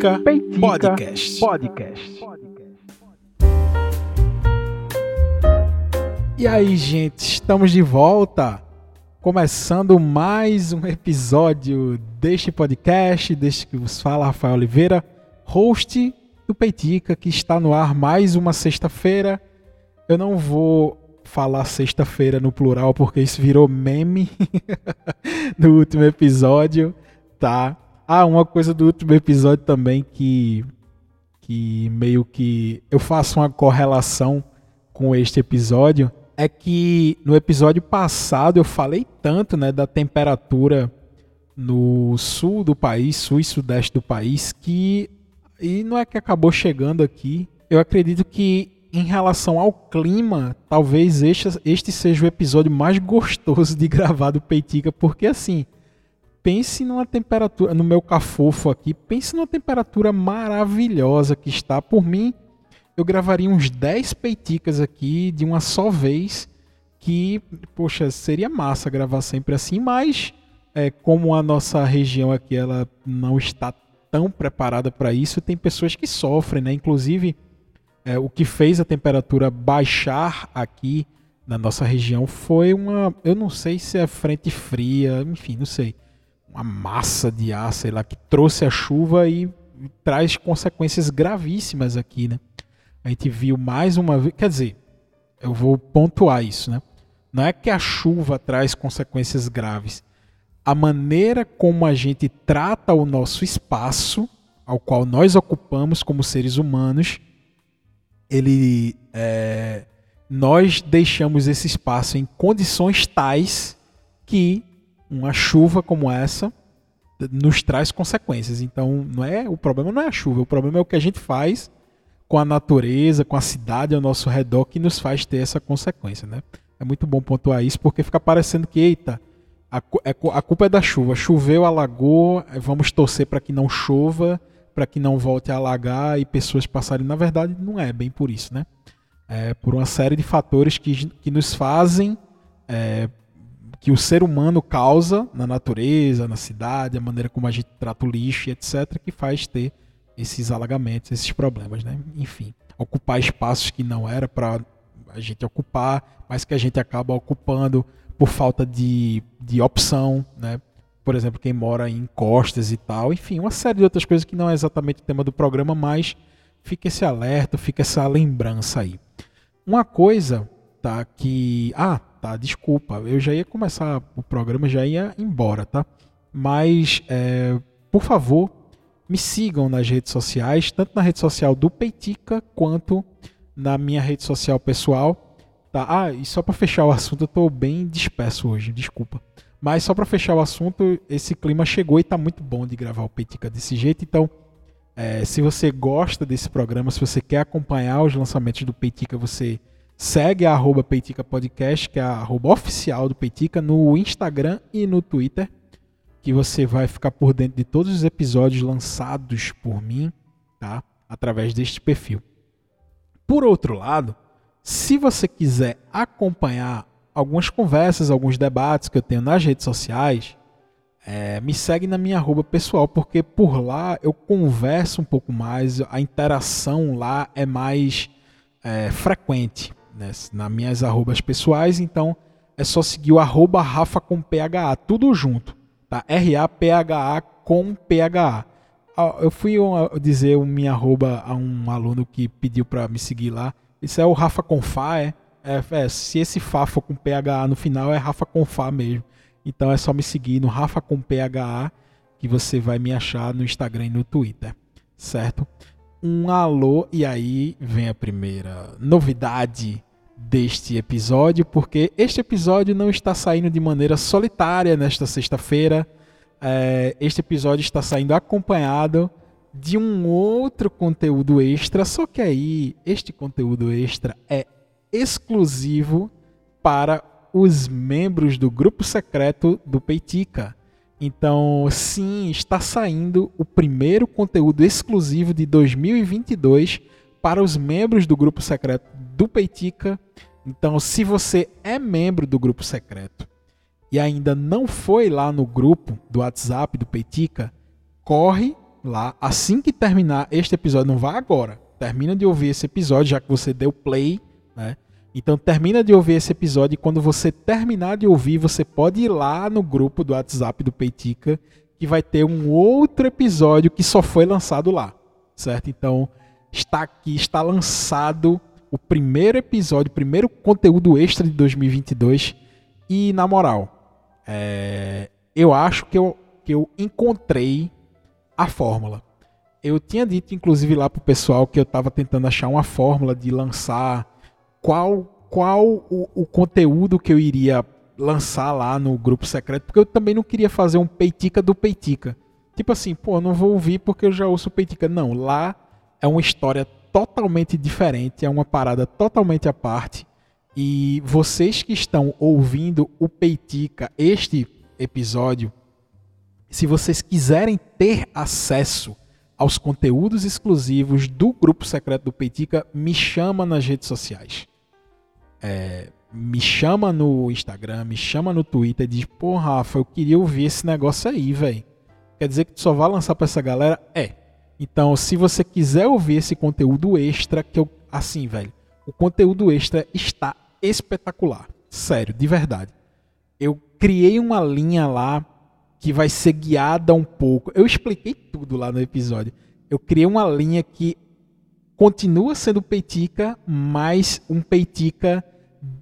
Peitica, Peitica Podcast. Podcast. E aí, gente, estamos de volta, começando mais um episódio deste podcast, deste que vos fala Rafael Oliveira, host do Peitica, que está no ar mais uma sexta-feira. Eu não vou falar sexta-feira no plural porque isso virou meme no último episódio, tá? Ah, uma coisa do último episódio também que, que meio que eu faço uma correlação com este episódio é que no episódio passado eu falei tanto né, da temperatura no sul do país, sul e sudeste do país, que e não é que acabou chegando aqui. Eu acredito que em relação ao clima, talvez este, este seja o episódio mais gostoso de gravar do Peitica, porque assim, pense numa temperatura, no meu cafofo aqui, pense numa temperatura maravilhosa que está. Por mim, eu gravaria uns 10 peiticas aqui de uma só vez, que, poxa, seria massa gravar sempre assim, mas é, como a nossa região aqui ela não está tão preparada para isso, tem pessoas que sofrem, né? Inclusive, é, o que fez a temperatura baixar aqui na nossa região foi uma, eu não sei se é frente fria, enfim, não sei uma massa de ar, sei lá, que trouxe a chuva e traz consequências gravíssimas aqui, né? A gente viu mais uma vez, quer dizer, eu vou pontuar isso, né? Não é que a chuva traz consequências graves. A maneira como a gente trata o nosso espaço, ao qual nós ocupamos como seres humanos, ele, é, nós deixamos esse espaço em condições tais que uma chuva como essa nos traz consequências. Então, não é o problema não é a chuva, o problema é o que a gente faz com a natureza, com a cidade ao nosso redor que nos faz ter essa consequência, né? É muito bom pontuar isso porque fica parecendo que eita, a, é a culpa é da chuva. Choveu, alagou, vamos torcer para que não chova, para que não volte a alagar e pessoas passarem. Na verdade, não é bem por isso, né? É por uma série de fatores que, que nos fazem é, que o ser humano causa na natureza, na cidade, a maneira como a gente trata o lixo, etc., que faz ter esses alagamentos, esses problemas, né? Enfim, ocupar espaços que não era para a gente ocupar, mas que a gente acaba ocupando por falta de, de opção, né? Por exemplo, quem mora em costas e tal, enfim, uma série de outras coisas que não é exatamente o tema do programa, mas fica esse alerta, fica essa lembrança aí. Uma coisa, tá, que ah, tá? Desculpa, eu já ia começar o programa, já ia embora, tá? Mas, é, por favor, me sigam nas redes sociais, tanto na rede social do Peitica quanto na minha rede social pessoal. Tá? Ah, e só para fechar o assunto, eu tô bem disperso hoje, desculpa. Mas só para fechar o assunto, esse clima chegou e tá muito bom de gravar o Peitica desse jeito. Então, é, se você gosta desse programa, se você quer acompanhar os lançamentos do Peitica, você Segue a arroba Peitica Podcast, que é a arroba oficial do Peitica, no Instagram e no Twitter, que você vai ficar por dentro de todos os episódios lançados por mim, tá? Através deste perfil. Por outro lado, se você quiser acompanhar algumas conversas, alguns debates que eu tenho nas redes sociais, é, me segue na minha arroba pessoal, porque por lá eu converso um pouco mais, a interação lá é mais é, frequente né, nas minhas arrobas pessoais, então é só seguir o arroba Rafa com PHA, tudo junto, tá? R-A-P-H-A com PHA. Ah, eu fui dizer minha arroba a um aluno que pediu para me seguir lá. Isso é o Rafa com Fá, é? é? É, se esse Fá for com PHA no final, é Rafa com Fá mesmo. Então é só me seguir no Rafa com PHA que você vai me achar no Instagram e no Twitter, certo? Um alô e aí vem a primeira novidade deste episódio, porque este episódio não está saindo de maneira solitária nesta sexta-feira. É, este episódio está saindo acompanhado de um outro conteúdo extra, só que aí este conteúdo extra é exclusivo para os membros do grupo secreto do Peitica. Então, sim, está saindo o primeiro conteúdo exclusivo de 2022 para os membros do grupo secreto do Peitica. Então, se você é membro do grupo secreto e ainda não foi lá no grupo do WhatsApp do Peitica, corre lá assim que terminar este episódio, não vá agora. Termina de ouvir esse episódio, já que você deu play, né? Então termina de ouvir esse episódio e quando você terminar de ouvir, você pode ir lá no grupo do WhatsApp do Peitica, que vai ter um outro episódio que só foi lançado lá, certo? Então está aqui, está lançado o primeiro episódio, o primeiro conteúdo extra de 2022 e na moral, é, eu acho que eu, que eu encontrei a fórmula. Eu tinha dito, inclusive, lá pro pessoal que eu estava tentando achar uma fórmula de lançar qual, qual o, o, conteúdo que eu iria lançar lá no grupo secreto, porque eu também não queria fazer um peitica do peitica. Tipo assim, pô, não vou ouvir porque eu já ouço peitica. Não, lá é uma história totalmente diferente, é uma parada totalmente à parte. E vocês que estão ouvindo o Peitica, este episódio, se vocês quiserem ter acesso aos conteúdos exclusivos do grupo secreto do Peitica, me chama nas redes sociais. É, me chama no Instagram, me chama no Twitter e diz: Pô, Rafa, eu queria ouvir esse negócio aí, velho. Quer dizer que tu só vai lançar pra essa galera? É. Então, se você quiser ouvir esse conteúdo extra, que eu. Assim, velho. O conteúdo extra está espetacular. Sério, de verdade. Eu criei uma linha lá que vai ser guiada um pouco. Eu expliquei tudo lá no episódio. Eu criei uma linha que continua sendo peitica, mas um peitica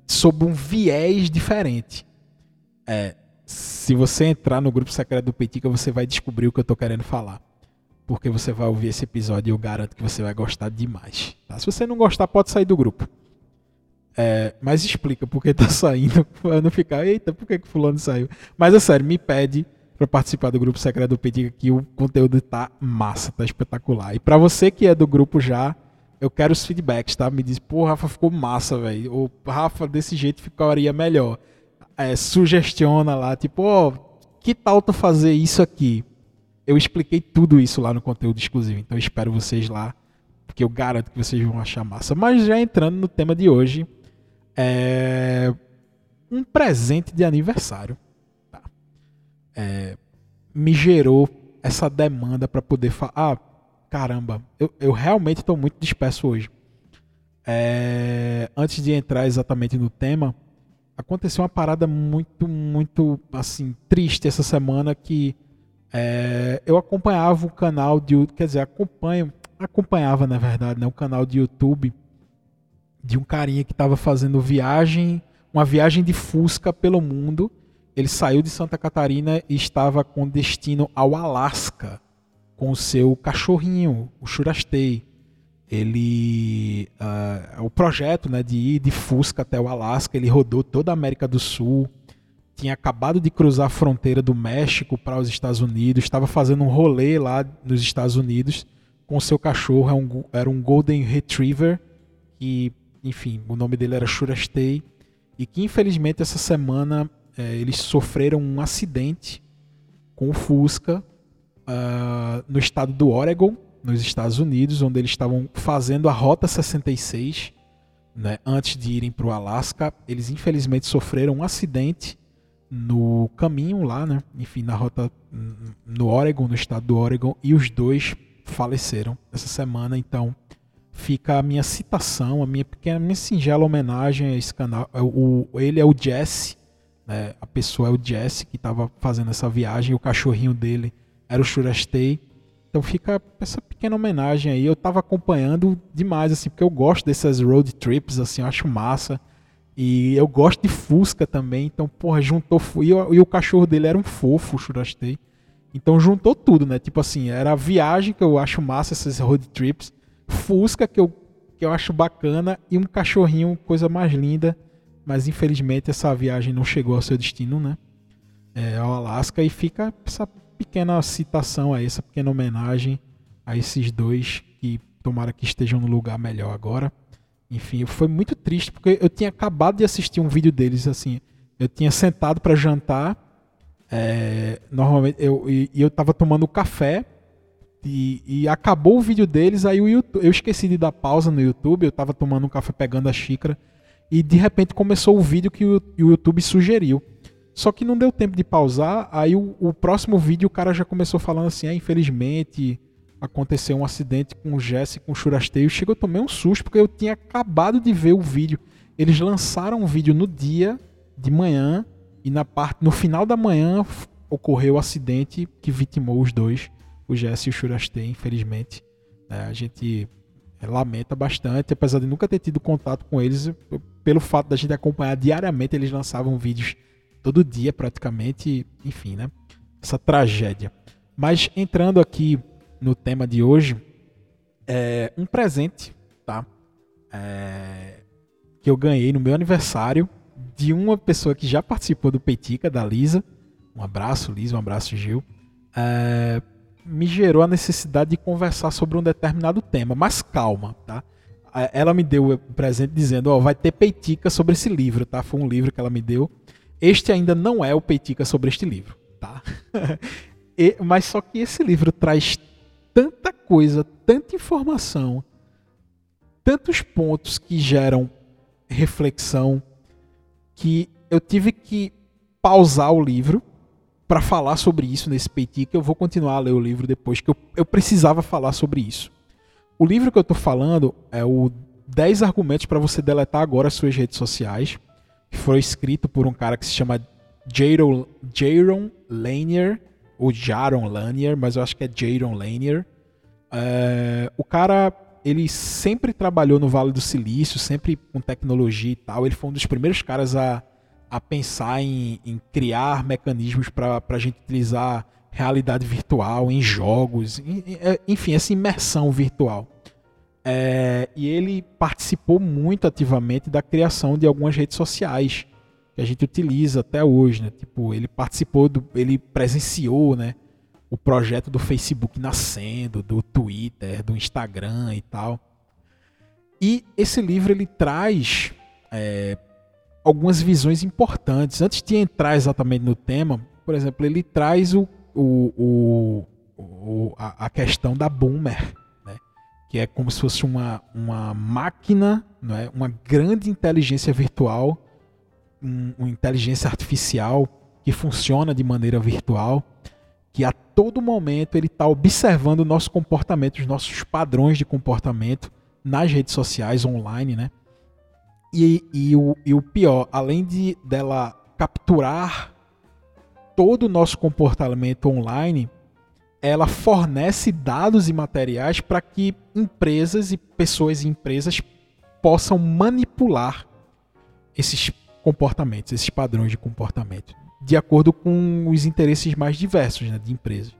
sob um viés diferente. É, se você entrar no grupo secreto do Peitica, você vai descobrir o que eu estou querendo falar. Porque você vai ouvir esse episódio e eu garanto que você vai gostar demais. Tá? Se você não gostar, pode sair do grupo. É, mas explica por que tá saindo, pra não ficar, eita, por que, que fulano saiu? Mas é sério, me pede para participar do grupo secreto do Pediga que o conteúdo tá massa, tá espetacular. E para você que é do grupo já, eu quero os feedbacks, tá? Me diz, pô, Rafa ficou massa, velho. Ou Rafa, desse jeito ficaria melhor. É, sugestiona lá, tipo, ó, oh, que tal tu fazer isso aqui? Eu expliquei tudo isso lá no conteúdo exclusivo, então espero vocês lá, porque eu garanto que vocês vão achar massa. Mas já entrando no tema de hoje, é um presente de aniversário. Tá? É, me gerou essa demanda para poder falar. Ah, caramba, eu, eu realmente estou muito disperso hoje. É, antes de entrar exatamente no tema, aconteceu uma parada muito, muito assim triste essa semana que é, eu acompanhava o canal de, quer dizer, acompanho, acompanhava na verdade, né, o canal de YouTube de um carinha que estava fazendo viagem, uma viagem de Fusca pelo mundo. Ele saiu de Santa Catarina e estava com destino ao Alasca com o seu cachorrinho, o Churastei. Ele, uh, o projeto, né, de ir de Fusca até o Alasca, ele rodou toda a América do Sul. Tinha acabado de cruzar a fronteira do México para os Estados Unidos, estava fazendo um rolê lá nos Estados Unidos com seu cachorro, é era um Golden Retriever que enfim, o nome dele era Shurastei, e que infelizmente essa semana é, eles sofreram um acidente com o Fusca uh, no estado do Oregon, nos Estados Unidos, onde eles estavam fazendo a Rota 66, né, antes de irem para o Alasca. Eles infelizmente sofreram um acidente no caminho lá, né, enfim, na rota no Oregon, no estado do Oregon, e os dois faleceram essa semana, então fica a minha citação, a minha pequena, minha singela homenagem a esse canal. É o, ele é o Jesse, né? a pessoa é o Jesse que estava fazendo essa viagem, o cachorrinho dele era o Shurastei. Então fica essa pequena homenagem aí. Eu estava acompanhando demais, assim, porque eu gosto dessas road trips, assim, eu acho massa. E eu gosto de Fusca também, então, porra, juntou. E, e o cachorro dele era um fofo, o Shurastei. Então juntou tudo, né? Tipo assim, era a viagem que eu acho massa, essas road trips Fusca, que eu, que eu acho bacana, e um cachorrinho, coisa mais linda. Mas infelizmente essa viagem não chegou ao seu destino, né? É, ao Alasca. E fica essa pequena citação aí, essa pequena homenagem a esses dois que tomara que estejam no lugar melhor agora. Enfim, foi muito triste porque eu tinha acabado de assistir um vídeo deles assim. Eu tinha sentado para jantar. É, normalmente eu e eu estava tomando café e, e, acabou o vídeo deles, aí o YouTube, eu esqueci de dar pausa no YouTube, eu tava tomando um café pegando a xícara, e de repente começou o vídeo que o, o YouTube sugeriu. Só que não deu tempo de pausar, aí o, o, próximo vídeo o cara já começou falando assim, ah, infelizmente aconteceu um acidente com o Jesse com o Churasteio. Chegou, eu tomei um susto porque eu tinha acabado de ver o vídeo. Eles lançaram um vídeo no dia de manhã e na parte no final da manhã ocorreu o acidente que vitimou os dois, o Jesse e o Churasteio, infelizmente. É, a gente lamenta bastante, apesar de nunca ter tido contato com eles, pelo fato da gente acompanhar diariamente, eles lançavam vídeos todo dia praticamente, enfim, né? Essa tragédia. Mas entrando aqui no tema de hoje, é um presente, tá? É, que eu ganhei no meu aniversário de uma pessoa que já participou do Peitica, da Lisa. Um abraço, Lisa, um abraço, Gil. É, me gerou a necessidade de conversar sobre um determinado tema, mas calma, tá? Ela me deu o presente dizendo, ó, oh, vai ter peitica sobre esse livro, tá? Foi um livro que ela me deu. Este ainda não é o peitica sobre este livro, tá? e, mas só que esse livro traz tanta coisa, tanta informação, tantos pontos que geram reflexão, que eu tive que pausar o livro para falar sobre isso nesse PT, que eu vou continuar a ler o livro depois, que eu, eu precisava falar sobre isso. O livro que eu estou falando é o 10 argumentos para você deletar agora as suas redes sociais, que foi escrito por um cara que se chama Jaron Lanier, ou Jaron Lanier, mas eu acho que é Jaron Lanier. É, o cara, ele sempre trabalhou no Vale do Silício, sempre com tecnologia e tal. Ele foi um dos primeiros caras a a pensar em, em criar mecanismos para a gente utilizar realidade virtual em jogos, é, enfim, essa imersão virtual. É, e ele participou muito ativamente da criação de algumas redes sociais que a gente utiliza até hoje, né? Tipo, ele participou do, ele presenciou, né, o projeto do Facebook nascendo, do Twitter, do Instagram e tal. E esse livro ele traz é, algumas visões importantes. Antes de entrar exatamente no tema, por exemplo, ele traz o, o, o, a, a, questão da boomer, né? que é como se fosse uma, uma máquina, não é? uma grande inteligência virtual, um, uma inteligência artificial que funciona de maneira virtual, que a todo momento ele está observando o nosso comportamento, os nossos padrões de comportamento nas redes sociais online, né? E, e, o, e o pior, além de dela capturar todo o nosso comportamento online, ela fornece dados e materiais para que empresas e pessoas e empresas possam manipular esses comportamentos, esses padrões de comportamento, de acordo com os interesses mais diversos né, de empresas.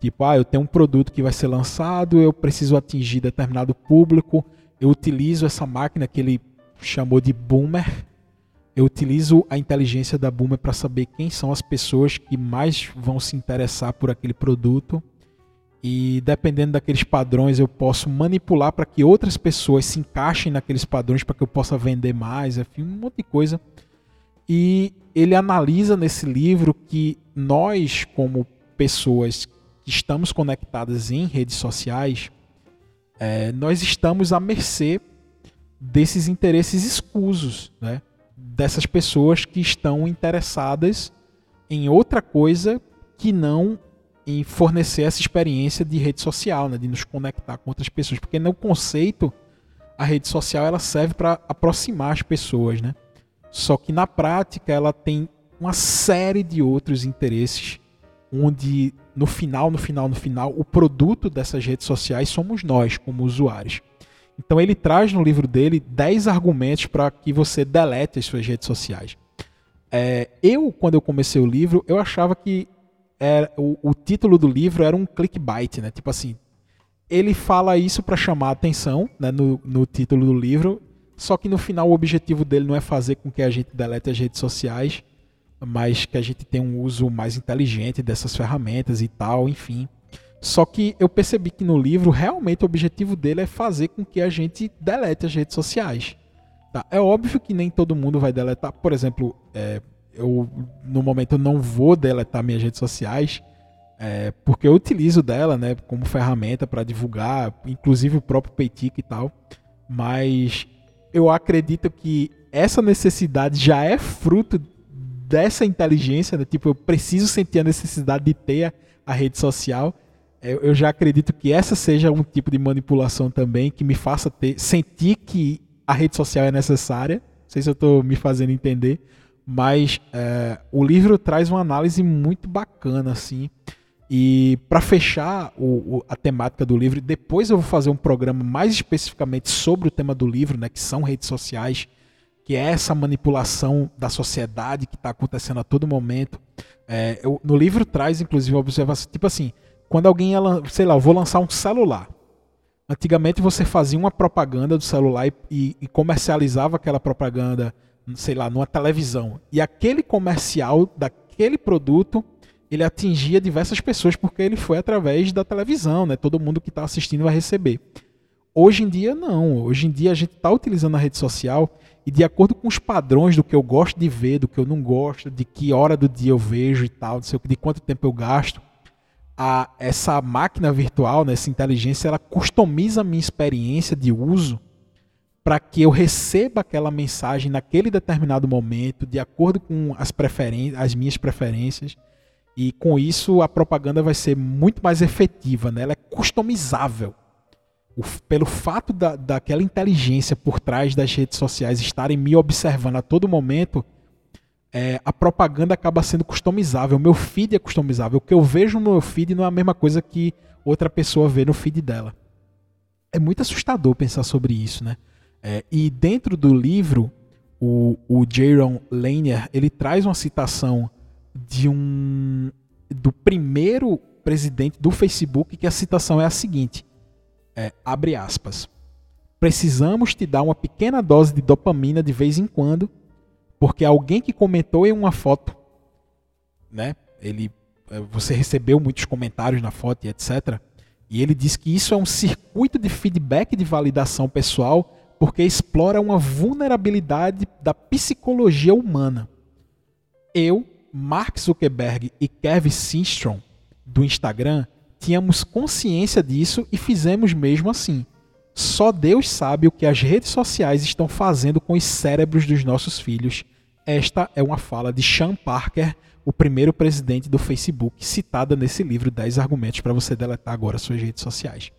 Tipo, ah, eu tenho um produto que vai ser lançado, eu preciso atingir determinado público, eu utilizo essa máquina que ele chamou de Boomer. Eu utilizo a inteligência da Boomer para saber quem são as pessoas que mais vão se interessar por aquele produto. E dependendo daqueles padrões, eu posso manipular para que outras pessoas se encaixem naqueles padrões para que eu possa vender mais, enfim, um monte de coisa. E ele analisa nesse livro que nós, como pessoas que estamos conectadas em redes sociais, é, nós estamos à mercê desses interesses escusos, né? dessas pessoas que estão interessadas em outra coisa que não em fornecer essa experiência de rede social, né? de nos conectar com outras pessoas, porque no conceito a rede social ela serve para aproximar as pessoas, né? Só que na prática ela tem uma série de outros interesses, onde no final, no final, no final, o produto dessas redes sociais somos nós como usuários. Então ele traz no livro dele 10 argumentos para que você delete as suas redes sociais. É, eu, quando eu comecei o livro, eu achava que era, o, o, título do livro era um clickbait, né? Tipo assim, ele fala isso para chamar a atenção né, no, no título do livro, só que no final o objetivo dele não é fazer com que a gente delete as redes sociais, mas que a gente tenha um uso mais inteligente dessas ferramentas e tal, enfim. Só que eu percebi que no livro, realmente, o objetivo dele é fazer com que a gente delete as redes sociais. Tá? É óbvio que nem todo mundo vai deletar. Por exemplo, é, eu no momento eu não vou deletar minhas redes sociais, é, porque eu utilizo dela né, como ferramenta para divulgar, inclusive o próprio Peitica e tal. Mas eu acredito que essa necessidade já é fruto dessa inteligência, né? tipo, eu preciso sentir a necessidade de ter a, a rede social eu já acredito que essa seja um tipo de manipulação também que me faça ter, sentir que a rede social é necessária. Não sei se eu estou me fazendo entender, mas é, o livro traz uma análise muito bacana, assim. E para fechar o, o, a temática do livro, depois eu vou fazer um programa mais especificamente sobre o tema do livro, né, que são redes sociais, que é essa manipulação da sociedade que está acontecendo a todo momento. É, eu, no livro traz, inclusive, uma observação, tipo assim, quando alguém, sei lá, eu vou lançar um celular. Antigamente você fazia uma propaganda do celular e, e comercializava aquela propaganda, sei lá, numa televisão. E aquele comercial daquele produto ele atingia diversas pessoas porque ele foi através da televisão, né? Todo mundo que está assistindo vai receber. Hoje em dia não. Hoje em dia a gente está utilizando a rede social e de acordo com os padrões do que eu gosto de ver, do que eu não gosto, de que hora do dia eu vejo e tal, de quanto tempo eu gasto, a, essa máquina virtual, né, essa inteligência, ela customiza a minha experiência de uso para que eu receba aquela mensagem naquele determinado momento, de acordo com as, preferências, as minhas preferências. E com isso a propaganda vai ser muito mais efetiva, né? ela é customizável. O, pelo fato da, daquela inteligência por trás das redes sociais estarem me observando a todo momento, é, a propaganda acaba sendo customizável. O meu feed é customizável. O que eu vejo no meu feed não é a mesma coisa que outra pessoa vê no feed dela. É muito assustador pensar sobre isso, né? É, e dentro do livro, o, o Jaron Lanier ele traz uma citação de um do primeiro presidente do Facebook que a citação é a seguinte: é, abre aspas. Precisamos te dar uma pequena dose de dopamina de vez em quando, porque alguém que comentou em uma foto, né? Ele, é, você recebeu muitos comentários na foto e etc. E ele diz que isso é um circuito de feedback de validação pessoal, porque explora uma vulnerabilidade da psicologia humana. Eu Mark Zuckerberg e Kevin Systrom do Instagram tínhamos consciência disso e fizemos mesmo assim. Só Deus sabe o que as redes sociais estão fazendo com os cérebros dos nossos filhos. Esta é uma fala de Sean Parker, o primeiro presidente do Facebook, citada nesse livro 10 argumentos para você deletar agora suas redes sociais.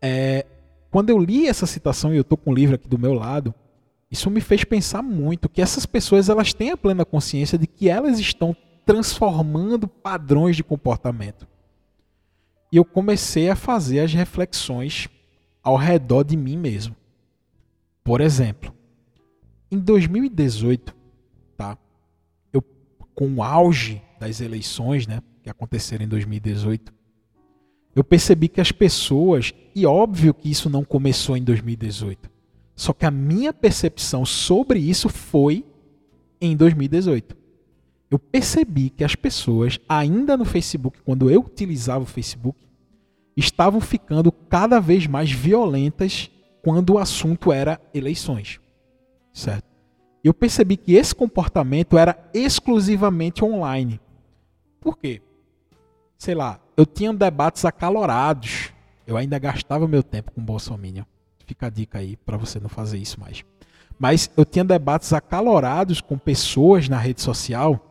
É, quando eu li essa citação e eu estou com o livro aqui do meu lado, isso me fez pensar muito que essas pessoas elas têm a plena consciência de que elas estão transformando padrões de comportamento. E eu comecei a fazer as reflexões ao redor de mim mesmo. Por exemplo, em 2018, tá? Eu com o auge das eleições, né, que aconteceram em 2018, eu percebi que as pessoas, e óbvio que isso não começou em 2018 só que a minha percepção sobre isso foi em 2018. Eu percebi que as pessoas, ainda no Facebook, quando eu utilizava o Facebook, estavam ficando cada vez mais violentas quando o assunto era eleições. Certo? Eu percebi que esse comportamento era exclusivamente online. Por quê? Sei lá, eu tinha debates acalorados. Eu ainda gastava meu tempo com Bolsonaro Fica a dica aí para você não fazer isso mais. Mas eu tinha debates acalorados com pessoas na rede social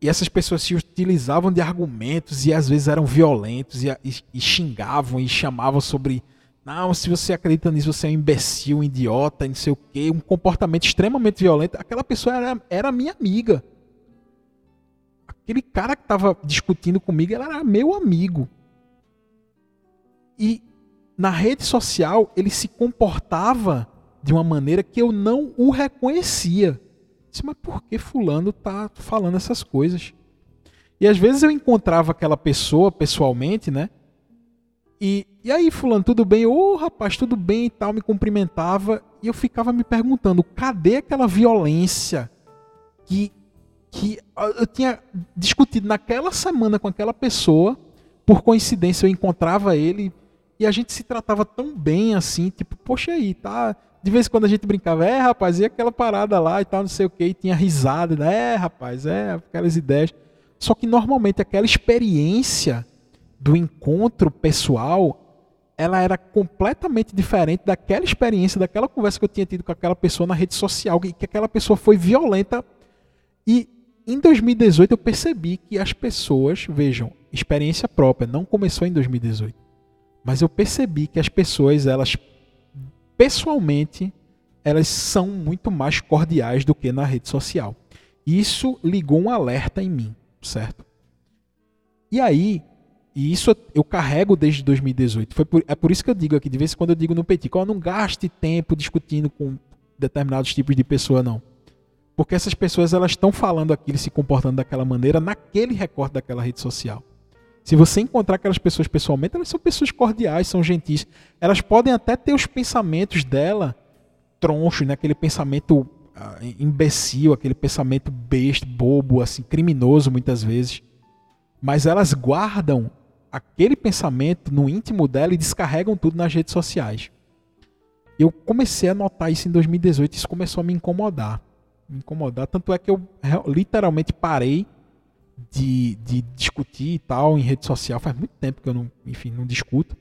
e essas pessoas se utilizavam de argumentos e às vezes eram violentos e, e, e xingavam e chamavam sobre não, se você acredita nisso, você é um imbecil, um idiota, não sei o quê, um comportamento extremamente violento. Aquela pessoa era, era minha amiga. Aquele cara que estava discutindo comigo, ele era meu amigo. E na rede social ele se comportava de uma maneira que eu não o reconhecia. Disse, mas por que fulano tá falando essas coisas? E às vezes eu encontrava aquela pessoa pessoalmente, né? E, e aí, fulano, tudo bem? Ô, oh, rapaz, tudo bem e tal, me cumprimentava. E eu ficava me perguntando, cadê aquela violência que, que eu tinha discutido naquela semana com aquela pessoa? Por coincidência, eu encontrava ele e a gente se tratava tão bem assim, tipo, poxa aí, tá? De vez em quando a gente brincava, é, rapaz, e aquela parada lá e tal, não sei o que, e tinha risada, né? É, rapaz, é, aquelas ideias. Só que normalmente aquela experiência do encontro pessoal, ela era completamente diferente daquela experiência, daquela conversa que eu tinha tido com aquela pessoa na rede social, que aquela pessoa foi violenta. E em 2018 eu percebi que as pessoas, vejam, experiência própria, não começou em 2018. Mas eu percebi que as pessoas, elas pessoalmente, elas são muito mais cordiais do que na rede social. Isso ligou um alerta em mim, certo? E aí, e isso eu carrego desde 2018. Foi por, é por isso que eu digo aqui, de vez em quando eu digo no Petit, não gaste tempo discutindo com determinados tipos de pessoa, não. Porque essas pessoas elas estão falando aquilo, se comportando daquela maneira naquele recorte daquela rede social. Se você encontrar aquelas pessoas pessoalmente, elas são pessoas cordiais, são gentis. Elas podem até ter os pensamentos dela tronchos, né? aquele pensamento uh, imbecil, aquele pensamento besta, bobo, assim, criminoso muitas vezes. Mas elas guardam aquele pensamento no íntimo dela e descarregam tudo nas redes sociais. Eu comecei a notar isso em 2018, isso começou a me incomodar. Me incomodar, tanto é que eu literalmente parei de, de discutir e tal em rede social. Faz muito tempo que eu não, enfim, não discuto.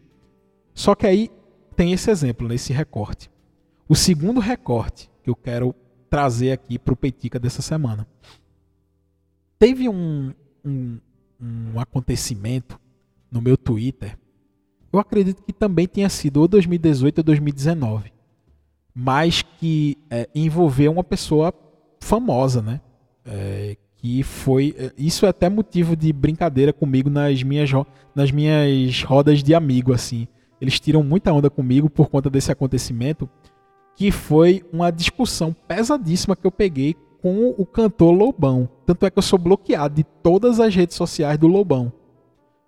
Só que aí tem esse exemplo, esse recorte. O segundo recorte que eu quero trazer aqui para o Peitica dessa semana. Teve um, um, um acontecimento no meu Twitter, eu acredito que também tenha sido ou 2018 ou 2019, mas que é, envolveu uma pessoa famosa, né? É, que foi isso é até motivo de brincadeira comigo nas minhas nas minhas rodas de amigo assim. Eles tiram muita onda comigo por conta desse acontecimento, que foi uma discussão pesadíssima que eu peguei com o cantor Lobão. Tanto é que eu sou bloqueado de todas as redes sociais do Lobão.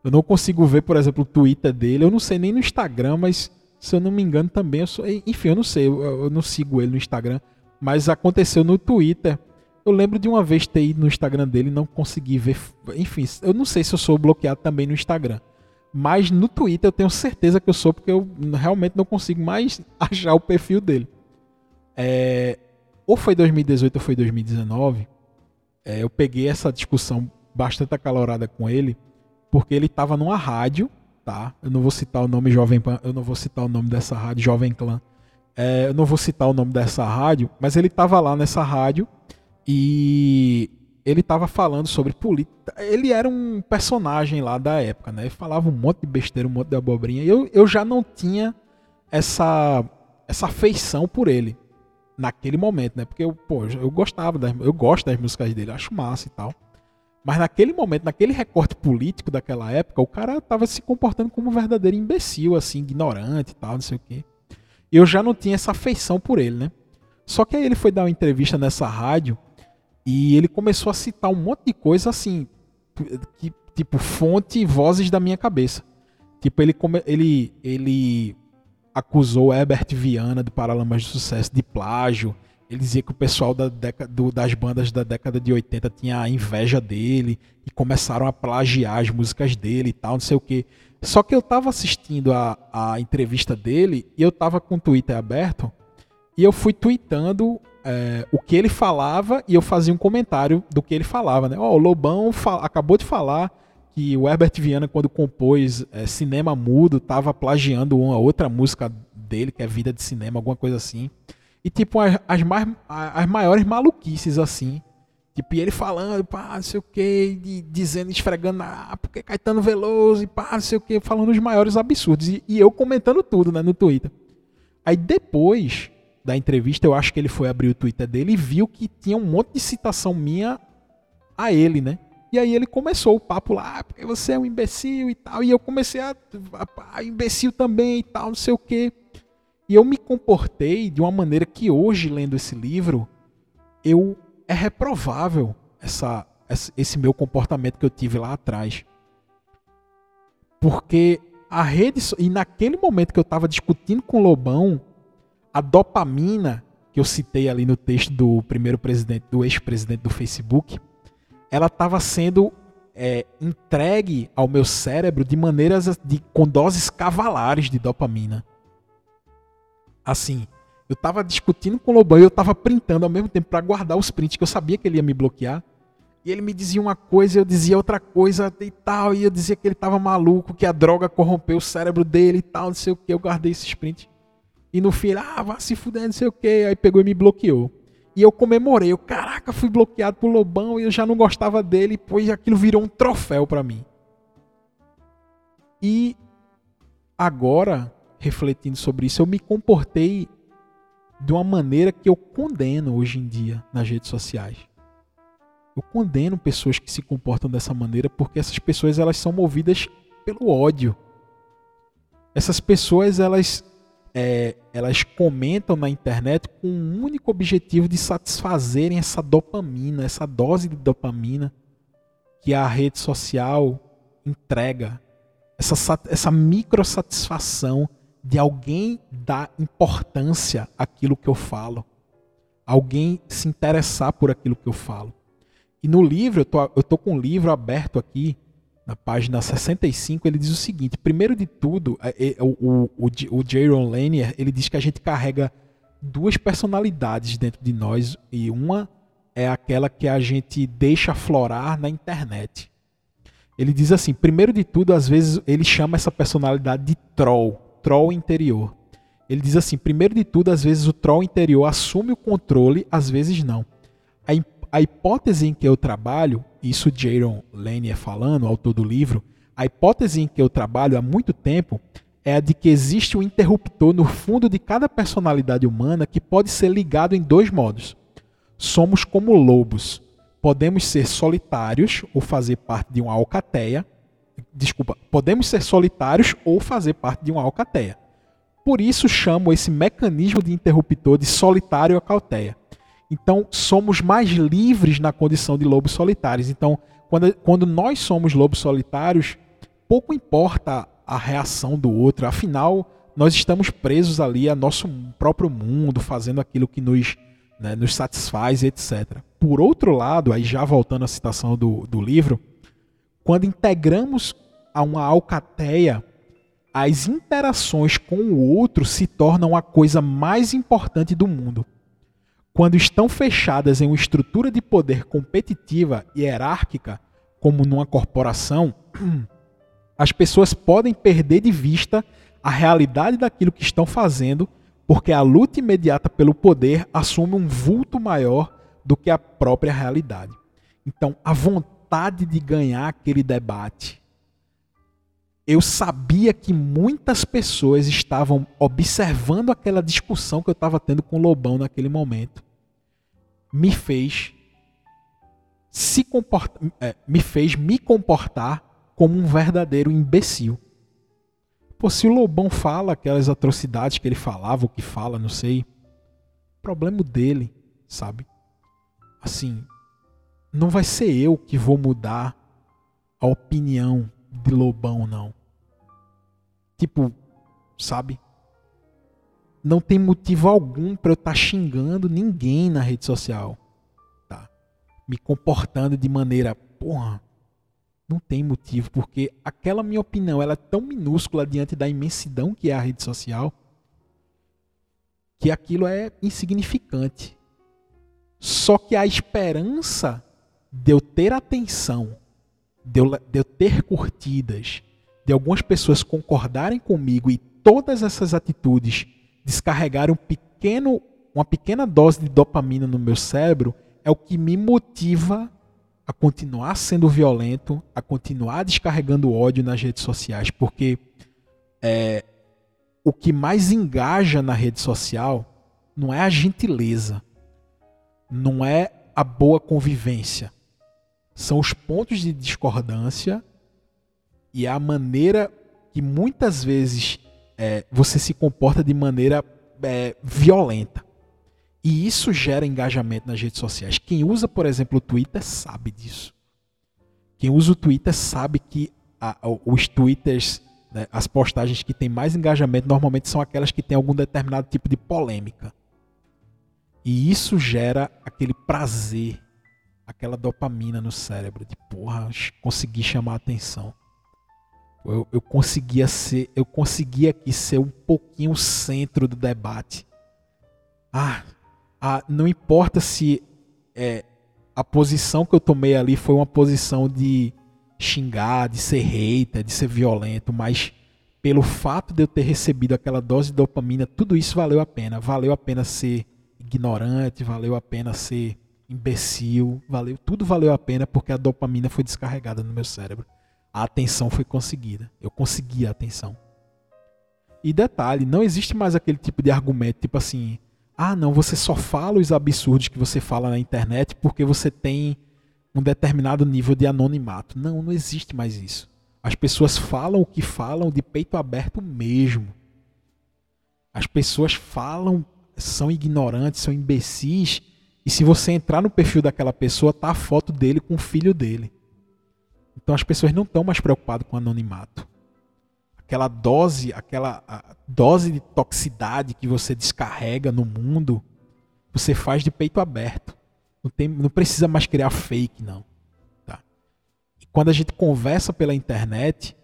Eu não consigo ver, por exemplo, o Twitter dele. Eu não sei nem no Instagram, mas se eu não me engano também. Eu sou, enfim, eu não sei. Eu, eu não sigo ele no Instagram. Mas aconteceu no Twitter. Eu lembro de uma vez ter ido no Instagram dele e não consegui ver. Enfim, eu não sei se eu sou bloqueado também no Instagram. Mas no Twitter eu tenho certeza que eu sou, porque eu realmente não consigo mais achar o perfil dele. É, ou foi 2018 ou foi 2019. É, eu peguei essa discussão bastante acalorada com ele porque ele estava numa rádio, tá? Eu não vou citar o nome Jovem Pan, eu não vou citar o nome dessa rádio, Jovem Clã. É, eu não vou citar o nome dessa rádio, mas ele estava lá nessa rádio e ele estava falando sobre política. Ele era um personagem lá da época, né? Ele falava um monte de besteira, um monte de abobrinha. E eu, eu já não tinha essa, essa afeição por ele naquele momento, né? Porque eu, pô, eu gostava, das, eu gosto das músicas dele, acho massa e tal. Mas naquele momento, naquele recorte político daquela época, o cara estava se comportando como um verdadeiro imbecil, assim, ignorante e tal, não sei o quê. Eu já não tinha essa afeição por ele, né? Só que aí ele foi dar uma entrevista nessa rádio e ele começou a citar um monte de coisa assim, que, tipo fonte e vozes da minha cabeça. Tipo, ele, ele, ele acusou Herbert Viana do Paralamas de Sucesso de plágio ele dizia que o pessoal da do, das bandas da década de 80 tinha inveja dele e começaram a plagiar as músicas dele e tal, não sei o que. Só que eu tava assistindo a, a entrevista dele e eu tava com o Twitter aberto e eu fui tweetando é, o que ele falava e eu fazia um comentário do que ele falava, né? Ó, oh, o Lobão acabou de falar que o Herbert Viana, quando compôs é, Cinema Mudo, tava plagiando uma outra música dele, que é Vida de Cinema, alguma coisa assim. E, tipo, as, as, mais, as maiores maluquices, assim. Tipo, e ele falando, pá, não sei o que, dizendo, esfregando, ah, porque Caetano Veloso, e pá, não sei o que, falando os maiores absurdos. E, e, eu comentando tudo, né, no Twitter. Aí depois da entrevista, eu acho que ele foi abrir o Twitter dele e viu que tinha um monte de citação minha a ele, né? E aí ele começou o papo lá, ah, porque você é um imbecil e tal. E eu comecei a, a, a imbecil também e tal, não sei o que. E eu me comportei de uma maneira que hoje, lendo esse livro, eu é reprovável essa, esse meu comportamento que eu tive lá atrás. Porque a rede. E naquele momento que eu estava discutindo com o Lobão, a dopamina que eu citei ali no texto do primeiro presidente, do ex-presidente do Facebook, ela estava sendo é, entregue ao meu cérebro de maneiras de, com doses cavalares de dopamina assim, eu tava discutindo com o Lobão e eu tava printando ao mesmo tempo para guardar os prints, que eu sabia que ele ia me bloquear. E ele me dizia uma coisa, eu dizia outra coisa e tal, e eu dizia que ele tava maluco, que a droga corrompeu o cérebro dele e tal, não sei o que. Eu guardei esses prints. E no fim, ele, ah, vá se fuder, não sei o que. Aí pegou e me bloqueou. E eu comemorei. Eu, caraca, fui bloqueado por Lobão e eu já não gostava dele. Pois aquilo virou um troféu para mim. E agora, refletindo sobre isso, eu me comportei de uma maneira que eu condeno hoje em dia nas redes sociais. Eu condeno pessoas que se comportam dessa maneira porque essas pessoas elas são movidas pelo ódio. Essas pessoas elas é, elas comentam na internet com um único objetivo de satisfazerem essa dopamina, essa dose de dopamina que a rede social entrega. Essa, essa microsatisfação de alguém dar importância àquilo que eu falo. Alguém se interessar por aquilo que eu falo. E no livro, eu tô, eu tô com o livro aberto aqui, na página 65, ele diz o seguinte: primeiro de tudo, é, é, o, o, o, o Jaron Lanier ele diz que a gente carrega duas personalidades dentro de nós e uma é aquela que a gente deixa florar na internet. Ele diz assim: primeiro de tudo, às vezes ele chama essa personalidade de troll, troll interior. Ele diz assim: primeiro de tudo, às vezes o troll interior assume o controle, às vezes não. A, a hipótese em que eu trabalho isso Jaron Lanier falando, autor do livro, a hipótese em que eu trabalho há muito tempo é a de que existe um interruptor no fundo de cada personalidade humana que pode ser ligado em dois modos. Somos como lobos. Podemos ser solitários ou fazer parte de uma alcateia. Desculpa, podemos ser solitários ou fazer parte de uma alcateia. Por isso chamo esse mecanismo de interruptor de solitário alcateia. Então, somos mais livres na condição de lobos solitários. Então, quando, quando nós somos lobos solitários, pouco importa a reação do outro. Afinal, nós estamos presos ali a nosso próprio mundo, fazendo aquilo que nos, né, nos satisfaz, etc. Por outro lado, aí já voltando à citação do, do livro, quando integramos a uma alcateia, as interações com o outro se tornam a coisa mais importante do mundo quando estão fechadas em uma estrutura de poder competitiva e hierárquica, como numa corporação, as pessoas podem perder de vista a realidade daquilo que estão fazendo, porque a luta imediata pelo poder assume um vulto maior do que a própria realidade. Então, a vontade de ganhar aquele debate. Eu sabia que muitas pessoas estavam observando aquela discussão que eu estava tendo com o Lobão naquele momento me fez se comportar, é, me fez me comportar como um verdadeiro imbecil. Pô, se o Lobão fala aquelas atrocidades que ele falava, o que fala, não sei, problema dele, sabe? Assim, não vai ser eu que vou mudar a opinião de Lobão, não. Tipo, sabe? não tem motivo algum para eu estar tá xingando ninguém na rede social. Tá? Me comportando de maneira, porra, não tem motivo, porque aquela minha opinião ela é tão minúscula diante da imensidão que é a rede social, que aquilo é insignificante. Só que a esperança de eu ter atenção, de eu, de eu ter curtidas, de algumas pessoas concordarem comigo e todas essas atitudes descarregar um pequeno, uma pequena dose de dopamina no meu cérebro é o que me motiva a continuar sendo violento, a continuar descarregando ódio nas redes sociais, porque é, o que mais engaja na rede social não é a gentileza, não é a boa convivência, são os pontos de discordância e a maneira que muitas vezes é, você se comporta de maneira é, violenta. E isso gera engajamento nas redes sociais. Quem usa, por exemplo, o Twitter sabe disso. Quem usa o Twitter sabe que a, os Twitters, né, as postagens que têm mais engajamento, normalmente são aquelas que têm algum determinado tipo de polêmica. E isso gera aquele prazer, aquela dopamina no cérebro de porra, consegui chamar a atenção. Eu, eu conseguia ser, eu conseguia aqui ser um pouquinho o centro do debate. Ah, ah não importa se é, a posição que eu tomei ali foi uma posição de xingar, de ser hater, de ser violento, mas pelo fato de eu ter recebido aquela dose de dopamina, tudo isso valeu a pena. Valeu a pena ser ignorante, valeu a pena ser imbecil, valeu, tudo valeu a pena porque a dopamina foi descarregada no meu cérebro. A atenção foi conseguida. Eu consegui a atenção. E detalhe, não existe mais aquele tipo de argumento, tipo assim, ah, não, você só fala os absurdos que você fala na internet porque você tem um determinado nível de anonimato. Não, não existe mais isso. As pessoas falam o que falam de peito aberto mesmo. As pessoas falam, são ignorantes, são imbecis e se você entrar no perfil daquela pessoa, tá a foto dele com o filho dele. Então as pessoas não estão mais preocupadas com o anonimato. Aquela dose, aquela dose de toxicidade que você descarrega no mundo, você faz de peito aberto. Não, tem, não precisa mais criar fake, não. Tá? E quando a gente conversa pela internet,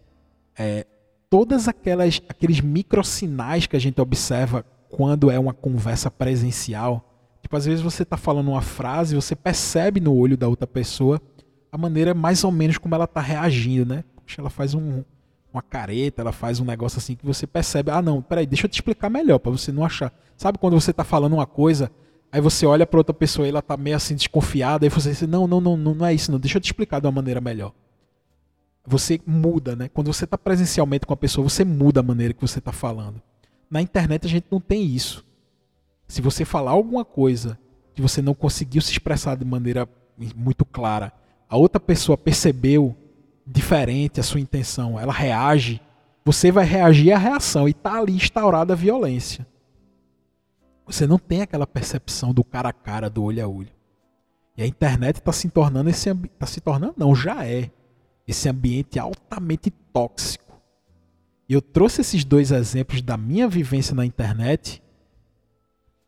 é, todas aquelas aqueles microsinais que a gente observa quando é uma conversa presencial, Tipo, às vezes você está falando uma frase, você percebe no olho da outra pessoa a maneira mais ou menos como ela está reagindo, né? Poxa, ela faz um, uma careta, ela faz um negócio assim que você percebe. Ah, não, peraí, deixa eu te explicar melhor para você não achar. Sabe quando você está falando uma coisa, aí você olha para outra pessoa e ela tá meio assim desconfiada, aí você diz: não, não, não, não, é isso, não. Deixa eu te explicar de uma maneira melhor. Você muda, né? Quando você está presencialmente com a pessoa, você muda a maneira que você está falando. Na internet a gente não tem isso. Se você falar alguma coisa que você não conseguiu se expressar de maneira muito clara, a outra pessoa percebeu diferente a sua intenção, ela reage, você vai reagir à reação e está ali instaurada a violência. Você não tem aquela percepção do cara a cara, do olho a olho. E a internet está se tornando esse está se tornando não, já é esse ambiente altamente tóxico. E eu trouxe esses dois exemplos da minha vivência na internet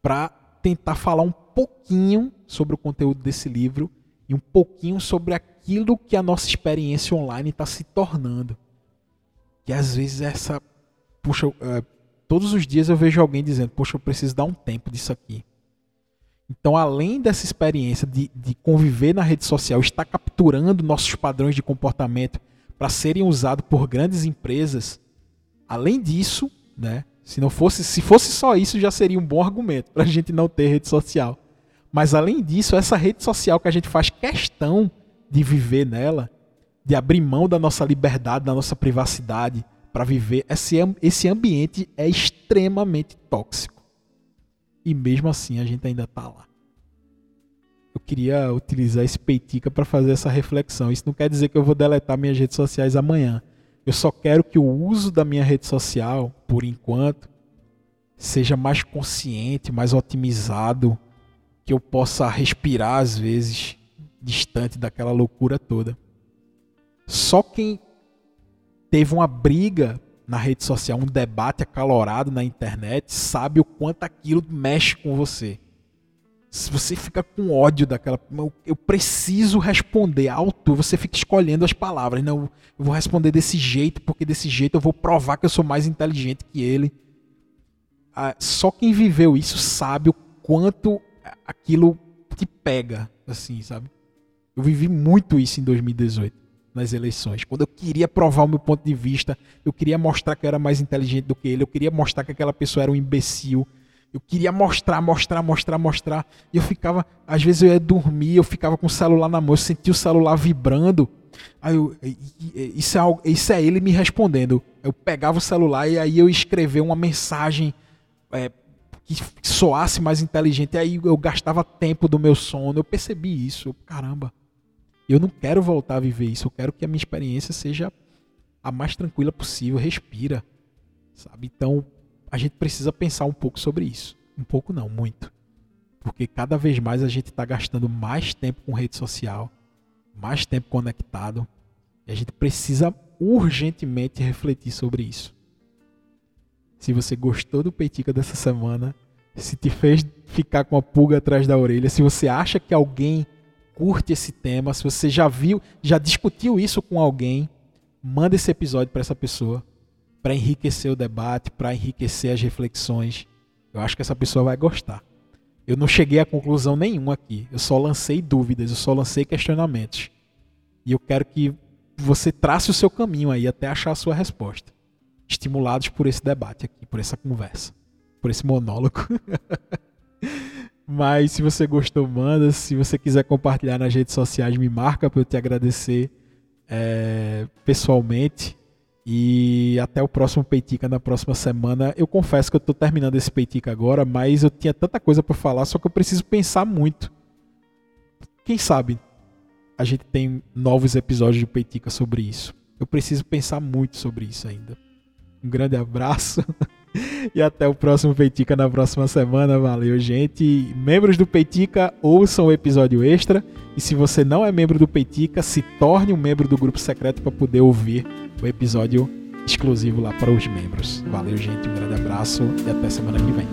para tentar falar um pouquinho sobre o conteúdo desse livro e um pouquinho sobre aquilo que a nossa experiência online está se tornando. E às vezes essa. Puxa, é, todos os dias eu vejo alguém dizendo: Poxa, eu preciso dar um tempo disso aqui. Então, além dessa experiência de, de conviver na rede social, está capturando nossos padrões de comportamento para serem usados por grandes empresas, além disso, né, se não fosse, se fosse só isso, já seria um bom argumento para a gente não ter rede social. Mas além disso, essa rede social que a gente faz questão de viver nela, de abrir mão da nossa liberdade, da nossa privacidade para viver, esse, esse ambiente é extremamente tóxico. E mesmo assim a gente ainda está lá. Eu queria utilizar esse peitica para fazer essa reflexão. Isso não quer dizer que eu vou deletar minhas redes sociais amanhã. Eu só quero que o uso da minha rede social, por enquanto, seja mais consciente, mais otimizado, que eu possa respirar às vezes distante daquela loucura toda. Só quem teve uma briga na rede social, um debate acalorado na internet, sabe o quanto aquilo mexe com você se você fica com ódio daquela. Eu preciso responder alto, você fica escolhendo as palavras. Não, eu vou responder desse jeito, porque desse jeito eu vou provar que eu sou mais inteligente que ele. Ah, só quem viveu isso sabe o quanto aquilo te pega, assim, sabe? Eu vivi muito isso em 2018, nas eleições. Quando eu queria provar o meu ponto de vista, eu queria mostrar que eu era mais inteligente do que ele, eu queria mostrar que aquela pessoa era um imbecil eu queria mostrar, mostrar, mostrar, mostrar. E eu ficava, às vezes eu ia dormir, eu ficava com o celular na mão, eu sentia o celular vibrando. Aí eu, isso, é, isso é ele me respondendo. Eu pegava o celular e aí eu escrevia uma mensagem é, que soasse mais inteligente. Aí eu gastava tempo do meu sono. Eu percebi isso. Caramba, eu não quero voltar a viver isso. Eu quero que a minha experiência seja a mais tranquila possível. Respira, sabe? Então, a gente precisa pensar um pouco sobre isso. Um pouco não, muito. Porque cada vez mais a gente está gastando mais tempo com rede social, mais tempo conectado. E a gente precisa urgentemente refletir sobre isso. Se você gostou do Peitica dessa semana, se te fez ficar com a pulga atrás da orelha, se você acha que alguém curte esse tema, se você já viu, já discutiu isso com alguém, manda esse episódio para essa pessoa para enriquecer o debate, para enriquecer as reflexões. Eu acho que essa pessoa vai gostar. Eu não cheguei a conclusão nenhuma aqui. Eu só lancei dúvidas, eu só lancei questionamentos. E eu quero que você trace o seu caminho aí até achar a sua resposta. Estimulados por esse debate aqui, por essa conversa, por esse monólogo. Mas se você gostou, manda. Se você quiser compartilhar nas redes sociais, me marca para eu te agradecer é, pessoalmente. E até o próximo Peitica na próxima semana. Eu confesso que eu estou terminando esse Peitica agora, mas eu tinha tanta coisa para falar, só que eu preciso pensar muito. Quem sabe a gente tem novos episódios de Peitica sobre isso. Eu preciso pensar muito sobre isso ainda. Um grande abraço. E até o próximo Peitica na próxima semana. Valeu, gente. Membros do Peitica, ouçam o episódio extra. E se você não é membro do Peitica, se torne um membro do grupo secreto para poder ouvir o episódio exclusivo lá para os membros. Valeu, gente. Um grande abraço e até semana que vem.